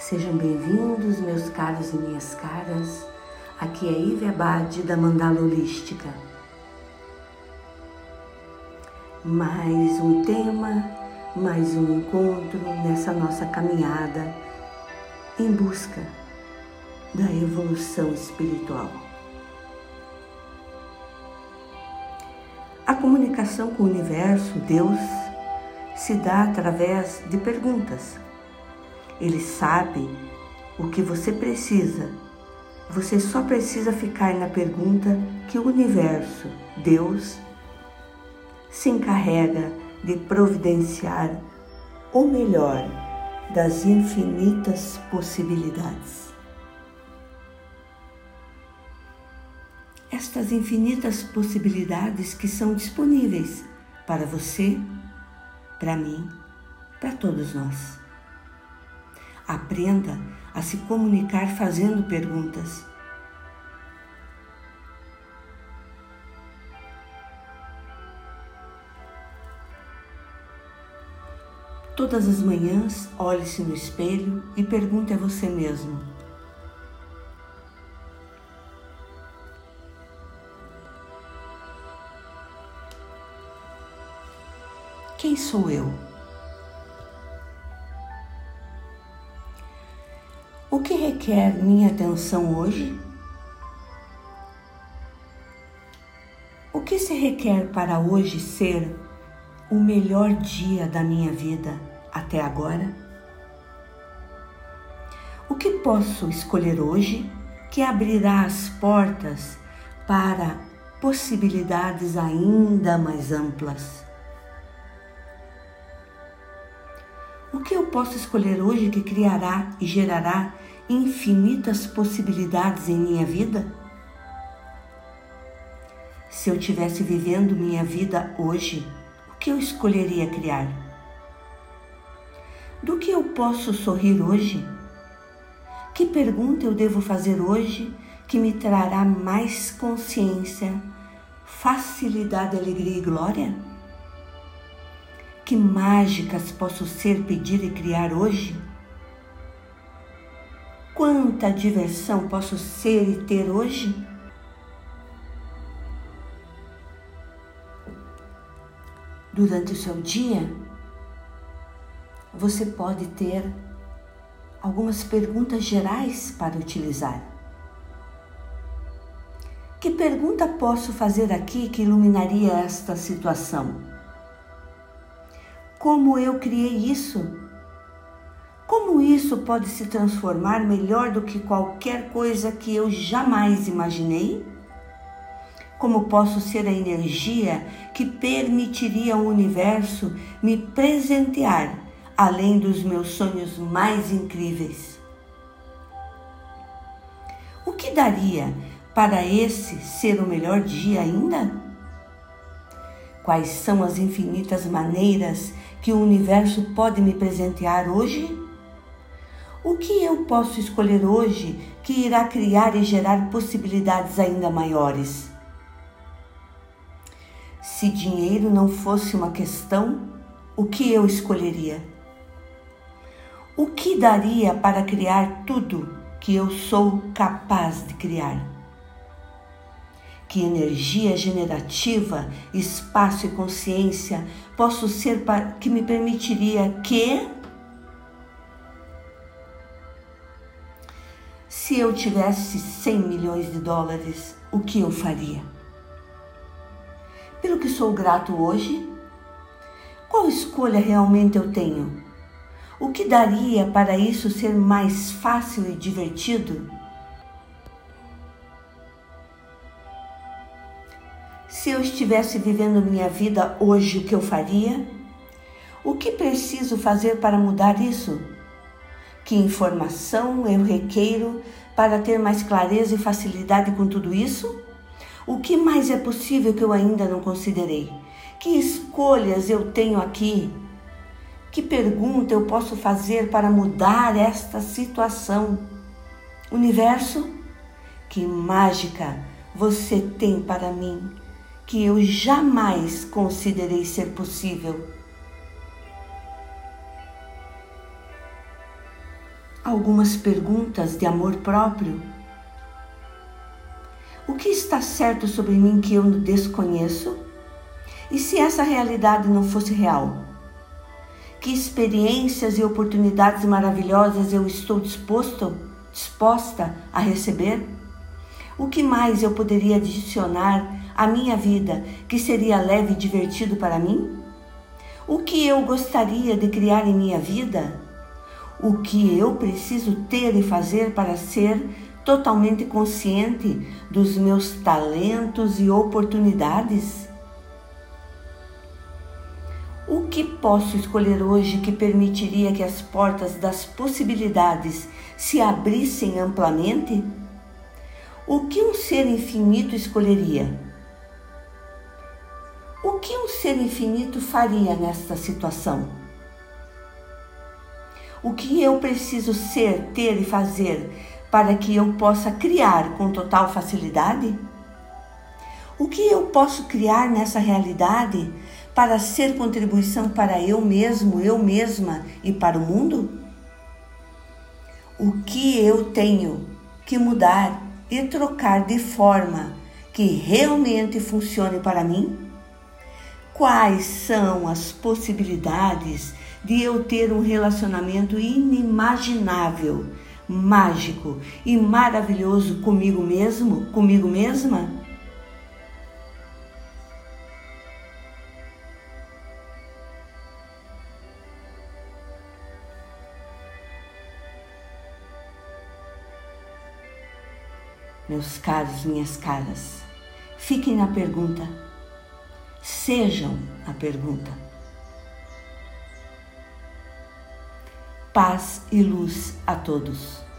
Sejam bem-vindos, meus caros e minhas caras. Aqui é Ive Abade da Mandala Holística. Mais um tema, mais um encontro nessa nossa caminhada em busca da evolução espiritual. A comunicação com o universo, Deus, se dá através de perguntas ele sabe o que você precisa. Você só precisa ficar na pergunta que o universo, Deus, se encarrega de providenciar o melhor das infinitas possibilidades. Estas infinitas possibilidades que são disponíveis para você, para mim, para todos nós. Aprenda a se comunicar fazendo perguntas. Todas as manhãs, olhe-se no espelho e pergunte a você mesmo: Quem sou eu? O que requer minha atenção hoje? O que se requer para hoje ser o melhor dia da minha vida até agora? O que posso escolher hoje que abrirá as portas para possibilidades ainda mais amplas? O que eu posso escolher hoje que criará e gerará infinitas possibilidades em minha vida? Se eu tivesse vivendo minha vida hoje, o que eu escolheria criar? Do que eu posso sorrir hoje? Que pergunta eu devo fazer hoje que me trará mais consciência, facilidade, alegria e glória? Que mágicas posso ser, pedir e criar hoje? Quanta diversão posso ser e ter hoje? Durante o seu dia, você pode ter algumas perguntas gerais para utilizar. Que pergunta posso fazer aqui que iluminaria esta situação? Como eu criei isso? Como isso pode se transformar melhor do que qualquer coisa que eu jamais imaginei? Como posso ser a energia que permitiria ao universo me presentear além dos meus sonhos mais incríveis? O que daria para esse ser o melhor dia ainda? Quais são as infinitas maneiras que o universo pode me presentear hoje? O que eu posso escolher hoje que irá criar e gerar possibilidades ainda maiores? Se dinheiro não fosse uma questão, o que eu escolheria? O que daria para criar tudo que eu sou capaz de criar? Que energia generativa, espaço e consciência posso ser que me permitiria que se eu tivesse 100 milhões de dólares, o que eu faria? Pelo que sou grato hoje, qual escolha realmente eu tenho? O que daria para isso ser mais fácil e divertido? Se eu estivesse vivendo minha vida hoje, o que eu faria? O que preciso fazer para mudar isso? Que informação eu requeiro para ter mais clareza e facilidade com tudo isso? O que mais é possível que eu ainda não considerei? Que escolhas eu tenho aqui? Que pergunta eu posso fazer para mudar esta situação? Universo, que mágica você tem para mim que eu jamais considerei ser possível. algumas perguntas de amor próprio. O que está certo sobre mim que eu desconheço? E se essa realidade não fosse real? Que experiências e oportunidades maravilhosas eu estou disposto, disposta a receber? O que mais eu poderia adicionar à minha vida que seria leve e divertido para mim? O que eu gostaria de criar em minha vida? O que eu preciso ter e fazer para ser totalmente consciente dos meus talentos e oportunidades? O que posso escolher hoje que permitiria que as portas das possibilidades se abrissem amplamente? O que um ser infinito escolheria? O que um ser infinito faria nesta situação? O que eu preciso ser, ter e fazer para que eu possa criar com total facilidade? O que eu posso criar nessa realidade para ser contribuição para eu mesmo, eu mesma e para o mundo? O que eu tenho que mudar e trocar de forma que realmente funcione para mim? Quais são as possibilidades de eu ter um relacionamento inimaginável, mágico e maravilhoso comigo mesmo, comigo mesma? Meus caros, minhas caras, fiquem na pergunta Sejam a pergunta. Paz e luz a todos.